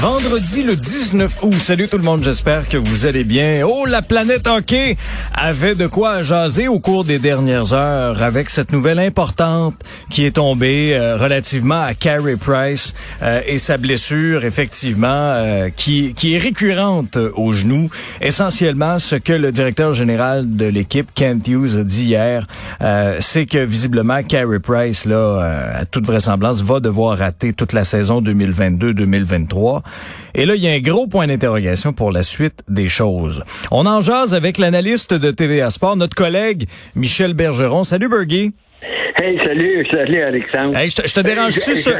Vendredi le 19 août. Salut tout le monde, j'espère que vous allez bien. Oh, la planète hockey avait de quoi jaser au cours des dernières heures avec cette nouvelle importante qui est tombée euh, relativement à Carey Price euh, et sa blessure, effectivement, euh, qui, qui est récurrente au genou. Essentiellement, ce que le directeur général de l'équipe, Kent Hughes, a dit hier, c'est que visiblement, Carey Price, là, à toute vraisemblance, va devoir rater toute la saison 2022-2023. Et là, il y a un gros point d'interrogation pour la suite des choses. On en jase avec l'analyste de TVA Sport, notre collègue Michel Bergeron. Salut, Bergie. Hey, salut, salut Alexandre. Hey, je te, te dérange-tu ça?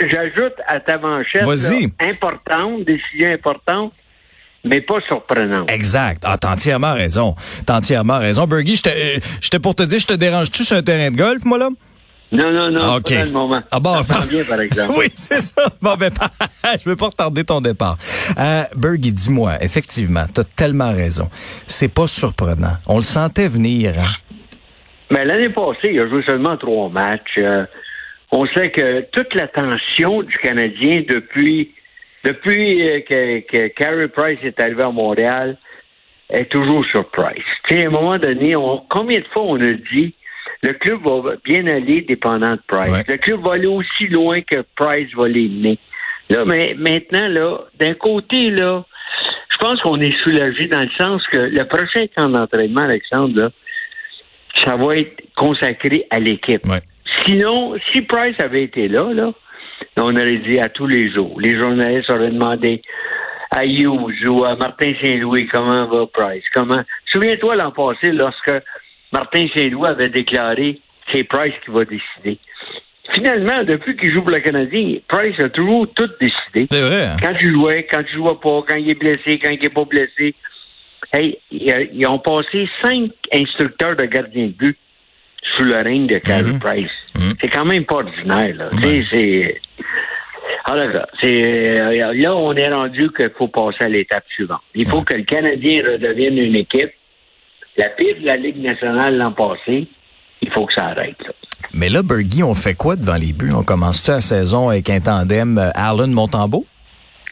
J'ajoute à ta manchette importante, décision importante, mais pas surprenante. Exact. Ah, t'as entièrement raison. T'as entièrement raison. Bergie, j'étais pour te dire, je te dérange-tu sur un terrain de golf, moi, là? Non, non, non, OK. pas le moment. Ah bon, Ça vient, par exemple. oui, c'est ça. Bon, ben, je veux pas retarder ton départ. Euh, Bergie, dis-moi, effectivement, t'as tellement raison. C'est pas surprenant. On le sentait venir, hein? Mais l'année passée, il a joué seulement trois matchs. Euh, on sait que toute l'attention du Canadien depuis depuis euh, que, que Carey Price est arrivé à Montréal est toujours sur Price. Tu sais, à un moment donné, on, combien de fois on a dit le club va bien aller dépendant de Price. Ouais. Le club va aller aussi loin que Price va les mener. Là, mais maintenant, là, d'un côté, là, je pense qu'on est soulagé dans le sens que le prochain camp d'entraînement, Alexandre, là, ça va être consacré à l'équipe. Ouais. Sinon, si Price avait été là, là, on aurait dit à tous les jours. Les journalistes auraient demandé à Hughes ou à Martin Saint-Louis comment va Price? Comment? Souviens-toi l'an passé, lorsque Martin Saint-Louis avait déclaré c'est Price qui va décider. Finalement, depuis qu'il joue pour le Canadien, Price a toujours tout décidé. C'est vrai, hein? Quand tu jouais, quand tu jouais pas, quand il est blessé, quand il est pas blessé. Hey, ils ont passé cinq instructeurs de gardien de but sous le règne de Carey Mhm. Price. Mhm. C'est quand même pas ordinaire, là. C'est- C'est. Alors là, c'est euh, là on est rendu qu'il faut passer à l'étape suivante. Il faut que le Canadien redevienne une équipe. La pire de la Ligue nationale l'an passé, il faut que ça arrête. là. Mais là, Bergie, on fait quoi devant les buts? On commence-tu la saison avec un tandem euh, Allen Montembeau?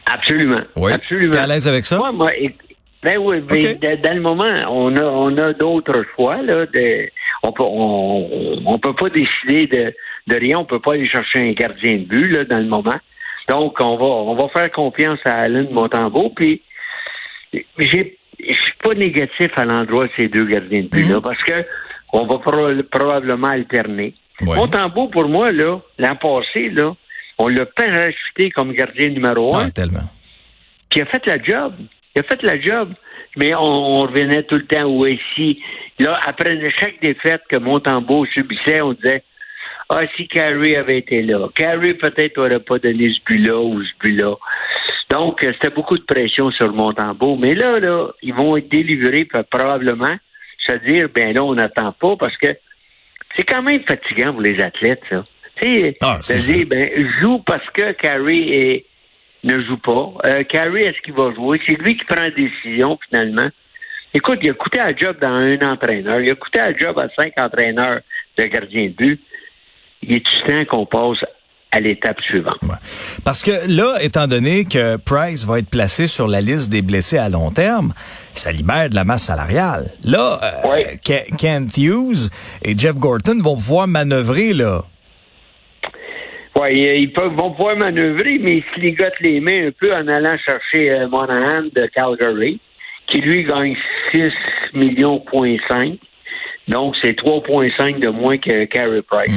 Absolument. Oui. Absolument. T'es à l'aise avec ça? Moi, ben oui, mais dans- dans le moment, on a, on a d'autres choix. Là, de, on peut, on, on peut pas décider de, de rien. On peut pas aller chercher un gardien de but là, dans le moment. Donc, on va, on va faire confiance à Alain Montembeau. Puis, j'ai, je suis pas négatif à l'endroit de ces deux gardiens de but là, parce que on va pro- probablement alterner. Ouais. Montembeau, pour moi, là, l'an passé, là, on l'a parachuté comme gardien numéro un Ouais, tellement. qui a fait la job. Il a fait la job. Mais on, on revenait tout le temps au ici. Là, après chaque défaite que Montembeau subissait, on disait Ah, si Carey avait été là. Carey peut-être n'aurait pas donné ce but-là ou ce but-là. Donc, euh, c'était beaucoup de pression sur Montembeau. Mais là, là, ils vont être délivrés probablement se dire ben là, on n'attend pas parce que c'est quand même fatigant pour les athlètes, ça. Tu sais, Ah, dire, ben, joue parce que Carey est, ne joue pas. Euh, Carey, est-ce qu'il va jouer? C'est lui qui prend la décision, finalement. Écoute, il a coûté un job dans un entraîneur. Il a coûté un job à cinq entraîneurs de gardien de but. Il est temps qu'on passe à l'étape suivante. Ouais. Parce que là, étant donné que Price va être placé sur la liste des blessés à long terme, ça libère de la masse salariale. Là, euh, Ouais. Ke- Kent Hughes et Jeff Gorton vont pouvoir manœuvrer là. Oui, ils peuvent, vont pouvoir manœuvrer, mais ils se ligotent les mains un peu en allant chercher euh, Monahan de Calgary, qui lui gagne 6 millions point 5. Donc, c'est 3,5 de moins que Carey Price.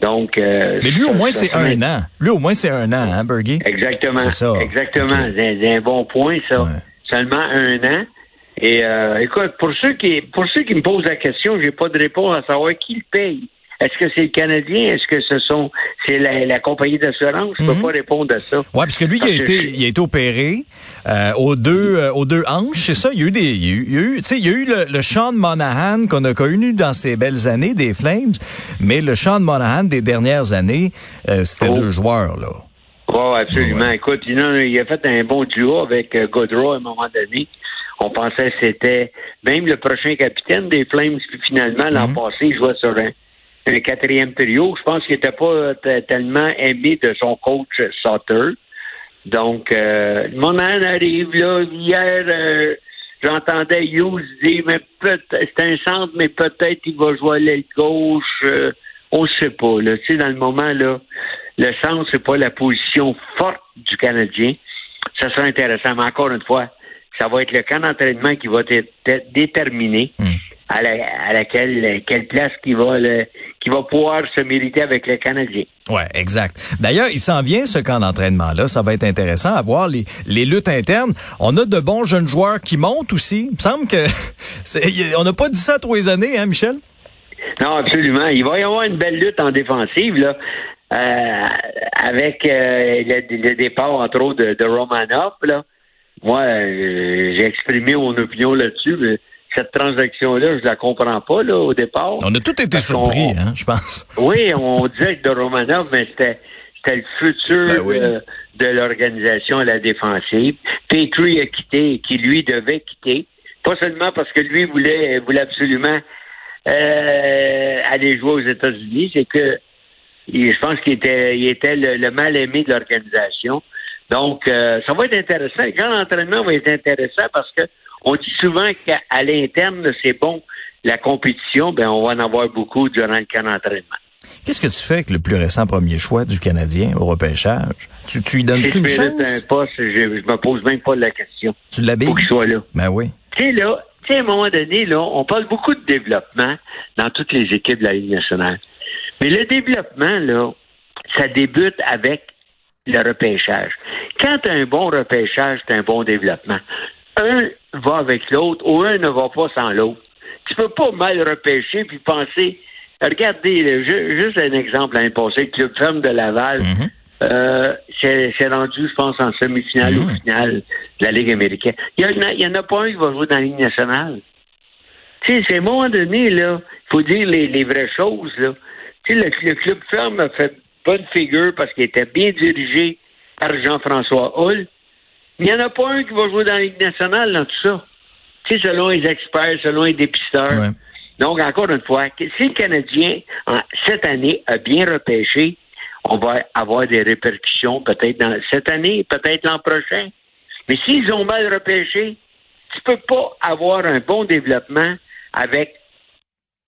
Donc, euh. Mais lui, au moins, c'est un an. Lui, au moins, c'est un an, hein, Bergie? Exactement. C'est ça. Exactement. C'est c'est un bon point, ça. Ouais. Seulement un an. Et euh, écoute, pour ceux qui pour ceux qui me posent la question, j'ai pas de réponse à savoir qui le paye. Est-ce que c'est le Canadien? Est-ce que ce sont c'est la, compagnie d'assurance? Je ne peux Mhm. pas répondre à ça. Ouais, parce que lui, il a été, je- il a été opéré euh, aux deux, euh, aux deux hanches, c'est ça? Il y a eu des, il y a eu, il y a eu, tu sais, il y a eu le, le Sean Monahan qu'on a connu dans ces belles années des Flames, mais le Sean Monahan des dernières années, euh, c'était Oh. deux joueurs là. Oui, absolument. Ouais. Écoute, il a, il a fait un bon duo avec euh, Gaudreau à un moment donné. On pensait que c'était même le prochain capitaine des Flames, puis finalement, l'an Mhm. passé, il jouait sur un, un quatrième trio. Je pense qu'il n'était pas euh, tellement aimé de son coach Sutter. Donc, euh, Monahan arrive là. Hier, euh, j'entendais Hughes dire, mais c'est un centre, mais peut-être il va jouer à l'aile gauche. euh, on ne sait pas. Là. Tu sais, dans le moment, là, le centre, c'est pas la position forte du Canadien. Ça sera intéressant. Mais encore une fois, ça va être le camp d'entraînement qui va être déterminé Mm. À, la, à laquelle quelle place qui va le, qui va pouvoir se mériter avec le Canadien. Ouais, exact. D'ailleurs, il s'en vient ce camp d'entraînement-là. Ça va être intéressant à voir les, les luttes internes. On a de bons jeunes joueurs qui montent aussi. Il me semble que on n'a pas dit ça tous les années, hein, Michel? Non, absolument. Il va y avoir une belle lutte en défensive, là, euh, avec euh, le, le départ, entre autres, de, de Romanov, là. Moi, euh, j'ai exprimé mon opinion là-dessus, mais cette transaction-là, je la comprends pas, là, au départ. On a tous été surpris, hein, je pense. Oui, on disait que de Romanov, mais c'était c'était le futur Ben oui. euh, de l'organisation à la défensive. Petrie a quitté, qui lui devait quitter. Pas seulement parce que lui voulait, voulait absolument euh, aller jouer aux États-Unis, c'est que je pense qu'il était, il était le, le mal aimé de l'organisation. Donc, euh, ça va être intéressant. Le grand entraînement va être intéressant parce que on dit souvent qu'à l'interne, c'est bon la compétition, ben on va en avoir beaucoup durant le camp d'entraînement. Qu'est-ce que tu fais avec le plus récent premier choix du Canadien au repêchage? Tu, tu lui donnes-tu Si une chance? un poste, je, je me pose même pas la question. Tu l'habilles? Faut qu'il soit là. Ben oui. Tu sais, là, tu sais, à un moment donné, là, on parle beaucoup de développement dans toutes les équipes de la Ligue nationale. Mais le développement, là, ça débute avec le repêchage. Quand tu as un bon repêchage, tu un bon développement. Un va avec l'autre ou un ne va pas sans l'autre. Tu peux pas mal repêcher puis penser. Regardez, juste un exemple l'année passée, le Club Ferme de Laval. Mhm. Euh, c'est rendu, je pense, en semi-finale ou Mhm. finale de la Ligue américaine. Il y, en en a pas un qui va jouer dans la Ligue nationale. Tu sais, c'est à un moment donné, là, il faut dire les, les vraies choses, là. Tu sais, le, le Club Ferme a fait bonne figure parce qu'il était bien dirigé par Jean-François Hull. Il n'y en a pas un qui va jouer dans la Ligue nationale dans tout ça. Tu sais, selon les experts, selon les dépisteurs. Ouais. Donc, encore une fois, si le Canadien, en- cette année, a bien repêché, on va avoir des répercussions peut-être dans cette année, peut-être l'an prochain. Mais s'ils ont mal repêché, tu peux pas avoir un bon développement avec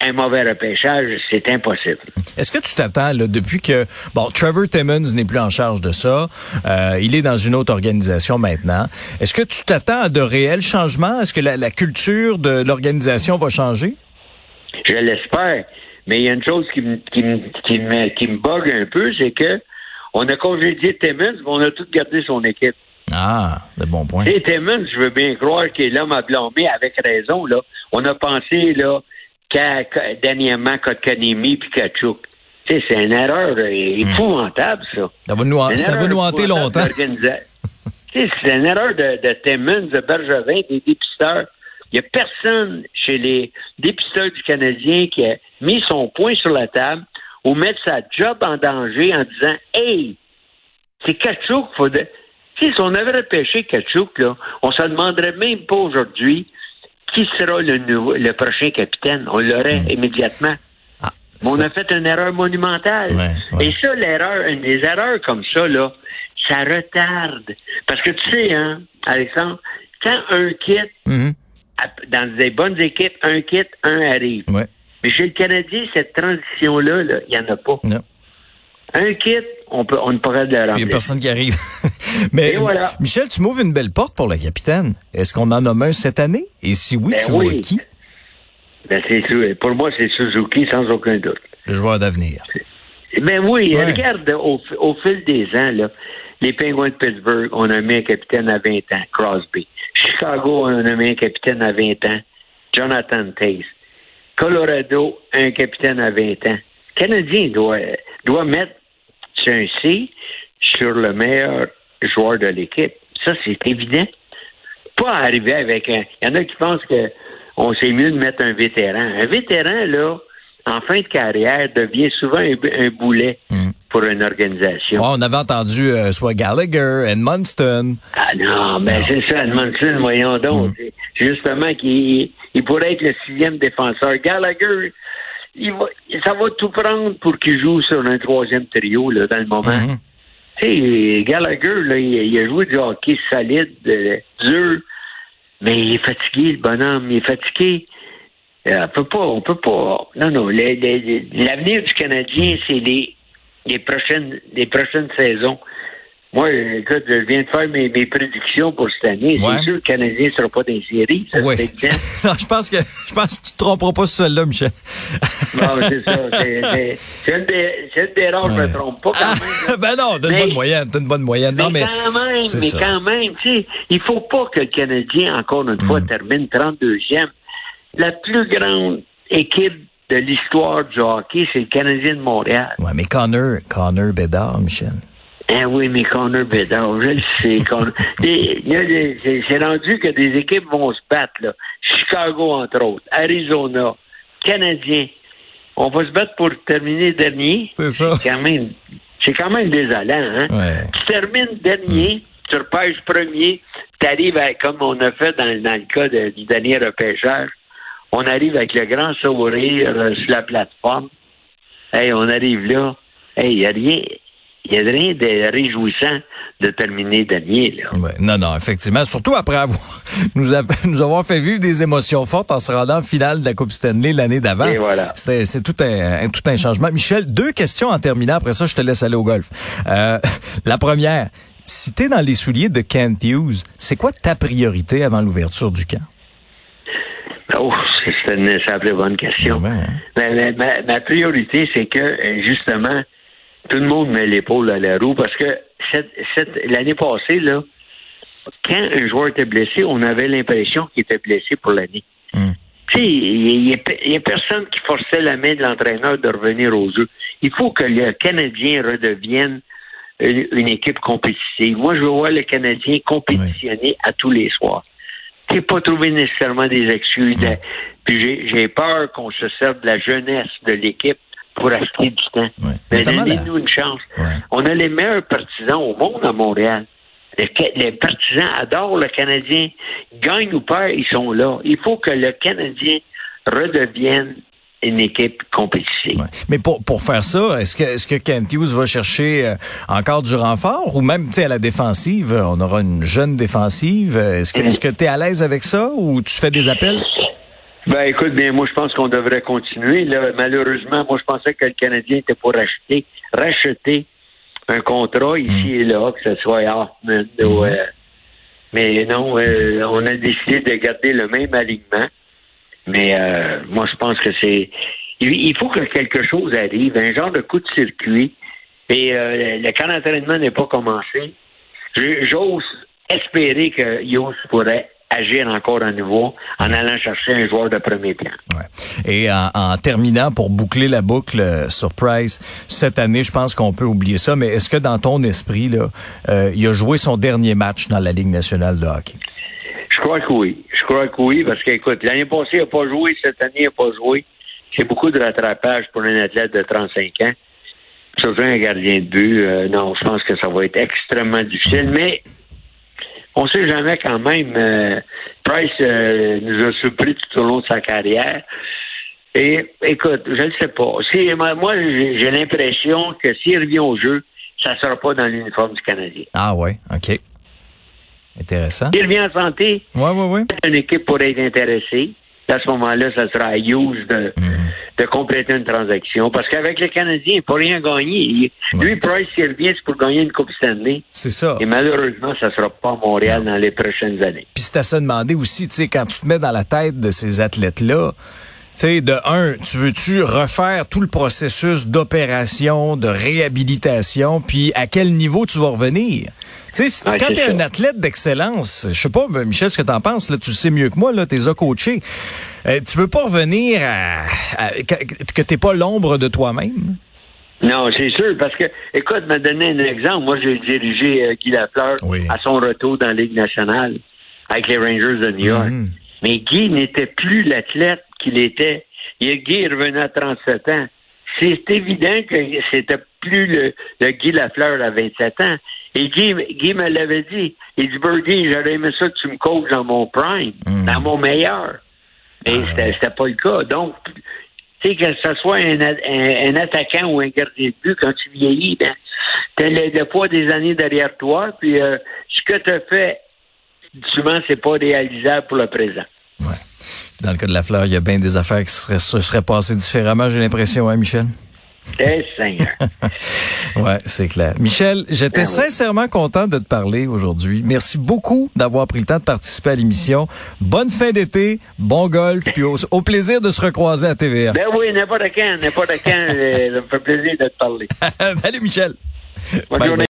un mauvais repêchage. C'est impossible. Est-ce que tu t'attends, là, depuis que, bon, Trevor Timmons n'est plus en charge de ça, euh, il est dans une autre organisation maintenant. Est-ce que tu t'attends à de réels changements? Est-ce que la, la culture de l'organisation va changer? Je l'espère. Mais il y a une chose qui me, qui me, qui me, qui me bug un peu, c'est que on a congédié Timmons, mais on a tout gardé son équipe. Ah, de bon point. Sais, Timmons, je veux bien croire qu'il est l'homme à blâmer avec raison. Là. On a pensé là dernièrement Kotkanemi puis Kachuk. Tu sais, c'est une erreur euh, épouvantable, ça. Ça va nous, ça va nous hanter longtemps. d'organisa- Tu sais, c'est une erreur de, de Timmons, de Bergevin, des dépisteurs. Il n'y a personne chez les dépisteurs du Canadien qui a mis son point sur la table ou mettre sa job en danger en disant Hey, c'est Kachuk, faut de... Si on avait repêché Kachuk, là, on se demanderait même pas aujourd'hui qui sera le, nouveau, le prochain capitaine? On l'aurait immédiatement. Ah, Mais on a fait une erreur monumentale. Ouais, ouais. Et ça, l'erreur, une des erreurs comme ça, là, ça retarde. Parce que tu sais, hein, Alexandre, quand un quitte, Mhm. dans des bonnes équipes, un quitte, un arrive. Ouais. Mais chez le Canadien, cette transition-là, là, il n'y en a pas. Non. Un quitte, on peut, on ne pourrait le Il n'y a remplacer. personne qui arrive. Mais voilà. Michel, tu m'ouvres une belle porte pour le capitaine. Est-ce qu'on en nomme un cette année? Et si oui, Ben tu oui. vois qui? Ben, c'est. Pour moi, c'est Suzuki, sans aucun doute. Le joueur d'avenir. Ben oui, Ouais. regarde, au, au fil des ans, là, les Penguins de Pittsburgh, on a mis un capitaine à 20 ans, Crosby. Chicago, on a mis un capitaine à 20 ans, Jonathan Taze. Colorado, un capitaine à 20 ans, Canadien doit, doit mettre un C sur le meilleur joueur de l'équipe. Ça, c'est évident. Pas arriver avec un. Il y en a qui pensent que on sait mieux de mettre un vétéran. Un vétéran, là, en fin de carrière, devient souvent un, boulet hmm. pour une organisation. on avait entendu euh, soit Gallagher, Edmundston. Ah non, mais c'est ça, Edmundston, voyons donc. Hmm. Justement, qu'il il pourrait être le sixième défenseur. Gallagher, il va, ça va tout prendre pour qu'il joue sur un troisième trio là, dans le moment. Hmm. Sais, Gallagher, là, il, a joué du hockey solide, euh, dur, mais il est fatigué, le bonhomme, il est fatigué. Euh, on peut pas, on peut pas. Non, non. L'avenir du Canadien, c'est les, les prochaines, les prochaines saisons. Moi, écoute, je viens de faire mes, mes prédictions pour cette année. C'est sûr que le Canadien ne sera pas dans les séries. Ça, oui. non, je pense que je pense que tu te tromperas pas sur celle-là, Michel. non, c'est ça. C'est une des, des rares, je me trompe pas quand ah, même. ben non, t'as une bonne moyenne. T'as une bonne moyenne. Mais, non, mais, quand même, mais quand même, tu sais, il faut pas que le Canadien, encore une fois, hmm. termine 32e la plus grande équipe de l'histoire du hockey, c'est le Canadien de Montréal. Oui, mais Connor, Connor Bedard, Michel. Ah oui, mais Connor Bedard, je le sais. c'est rendu que des équipes vont se battre, là. Chicago, entre autres, Arizona, Canadien. On va se battre pour terminer dernier. C'est ça. C'est quand même, c'est quand même désolant, hein? Tu termines dernier, hmm. tu repêches premier, tu arrives comme on a fait dans, dans le cas du dernier repêchage, on arrive avec le grand sourire euh, sur la plateforme. Hey, on arrive là. Hey, il n'y a rien. Il n'y a rien de réjouissant de terminer dernier. Là. non, non, effectivement. Surtout après avoir nous, avoir fait vivre des émotions fortes en se rendant en finale de la Coupe Stanley l'année d'avant. Et voilà. C'est tout un, tout un changement. Michel, deux questions en terminant. Après ça, je te laisse aller au golf. Euh, la première, si tu es dans les souliers de Kent Hughes, c'est quoi ta priorité avant l'ouverture du camp? Oh, c'est une simple bonne question. Ben, hein. ma, priorité, c'est que, euh, justement, tout le monde met l'épaule à la roue parce que cette, l'année passée, là, quand un joueur était blessé, on avait l'impression qu'il était blessé pour l'année. Hmm. Tu sais, il n'y a, personne qui forçait la main de l'entraîneur de revenir aux jeu. Il faut que le Canadien redevienne une, équipe compétitive. Moi, je vois le Canadien compétitionner à tous les soirs t'es pas trouvé nécessairement des excuses. Puis j'ai peur qu'on se serve de la jeunesse de l'équipe pour acheter du temps. Mais donnez-nous une chance. On a les meilleurs partisans au monde à Montréal. Les, partisans adorent le Canadien. Gagne ou perd, ils sont là. Il faut que le Canadien redevienne une équipe compétitive. Mais pour, pour faire ça, est-ce que est-ce que Kent Hughes va chercher euh, encore du renfort? Ou même à la défensive, on aura une jeune défensive. Est-ce que est-ce que tu es à l'aise avec ça ou tu fais des appels? Ben écoute, bien moi je pense qu'on devrait continuer. Là, malheureusement, moi je pensais que le Canadien était pour racheter, racheter un contrat ici hmm. et là, que ce soit Hoffman hmm. euh, mais non, euh, on a décidé de garder le même alignement. Mais euh, moi, je pense que c'est. Il faut que quelque chose arrive, un genre de coup de circuit. Et euh, le camp d'entraînement n'est pas commencé. J'ose espérer que Yos pourrait agir encore à nouveau en allant chercher un joueur de premier plan. Ouais. Et en, terminant, pour boucler la boucle euh, sur Price, cette année, je pense qu'on peut oublier ça, mais est-ce que dans ton esprit, là, il a joué son dernier match dans la Ligue nationale de hockey? Je crois que oui. Je crois que oui, parce qu'écoute, l'année passée, il n'a pas joué, cette année, il n'a pas joué. C'est beaucoup de rattrapage pour un athlète de 35 ans. Surtout un gardien de but. Euh, non, je pense que ça va être extrêmement difficile, mais on ne sait jamais quand même. Euh, Price euh, nous a surpris tout au long de sa carrière. Et écoute, je ne sais pas. moi, j'ai l'impression que s'il revient au jeu, ça ne sera pas dans l'uniforme du Canadien. Ah ouais, OK. Intéressant. Il revient en santé. Oui, oui, oui. Une équipe pourrait être intéressée. À ce moment-là, ça sera à Hughes de, mhm. De compléter une transaction. Parce qu'avec les Canadiens, il ne peut rien gagner. Lui, Price, s'il revient, c'est pour gagner une Coupe Stanley. C'est ça. Et malheureusement, ça ne sera pas à Montréal dans les prochaines années. Puis c'est à se demander aussi, tu sais, quand tu te mets dans la tête de ces athlètes-là, sais, de un, tu veux-tu refaire tout le processus d'opération, de réhabilitation, puis à quel niveau tu vas revenir? Tu sais, Ouais, quand c'est tu es un athlète d'excellence, je sais pas, Michel, ce que t'en penses, là, tu le sais mieux que moi, là, t'es coaché. Euh, tu veux pas revenir à, à- que, t'es pas l'ombre de toi-même? Non, c'est sûr, parce que, écoute, m'a donné un exemple. Moi, j'ai dirigé euh, Guy Lafleur Oui. à son retour dans la Ligue nationale avec les Rangers de New York. Mhm. Mais Guy n'était plus l'athlète qu'il était. Et Guy est revenu à 37 ans. C'est évident que c'était plus le, le Guy Lafleur à 27 ans. Et Guy, Guy me l'avait dit. Il dit, Birdie, j'aurais aimé ça que tu me coaches dans mon prime, Mhm. dans mon meilleur. Mais c'était c'était pas le cas. Donc, tu sais, que ce soit un, a- un- un attaquant ou un gardien de but, quand tu vieillis, ben, t'as le, le poids des années derrière toi, puis euh, ce que tu as fait, souvent, c'est pas réalisable pour le présent. Ouais. Dans le cas de la fleur, il y a bien des affaires qui seraient, se seraient passées différemment, j'ai l'impression, hein, Michel? Eh, Seigneur. Ouais, c'est clair. Michel, j'étais Ben sincèrement content de te parler aujourd'hui. Merci beaucoup d'avoir pris le temps de participer à l'émission. Bonne fin d'été, bon golf, puis au, au plaisir de se recroiser à TVA. ben oui, n'importe quand, n'importe quand, euh, ça me fait plaisir de te parler. Salut Michel. Bonne Bye, journée.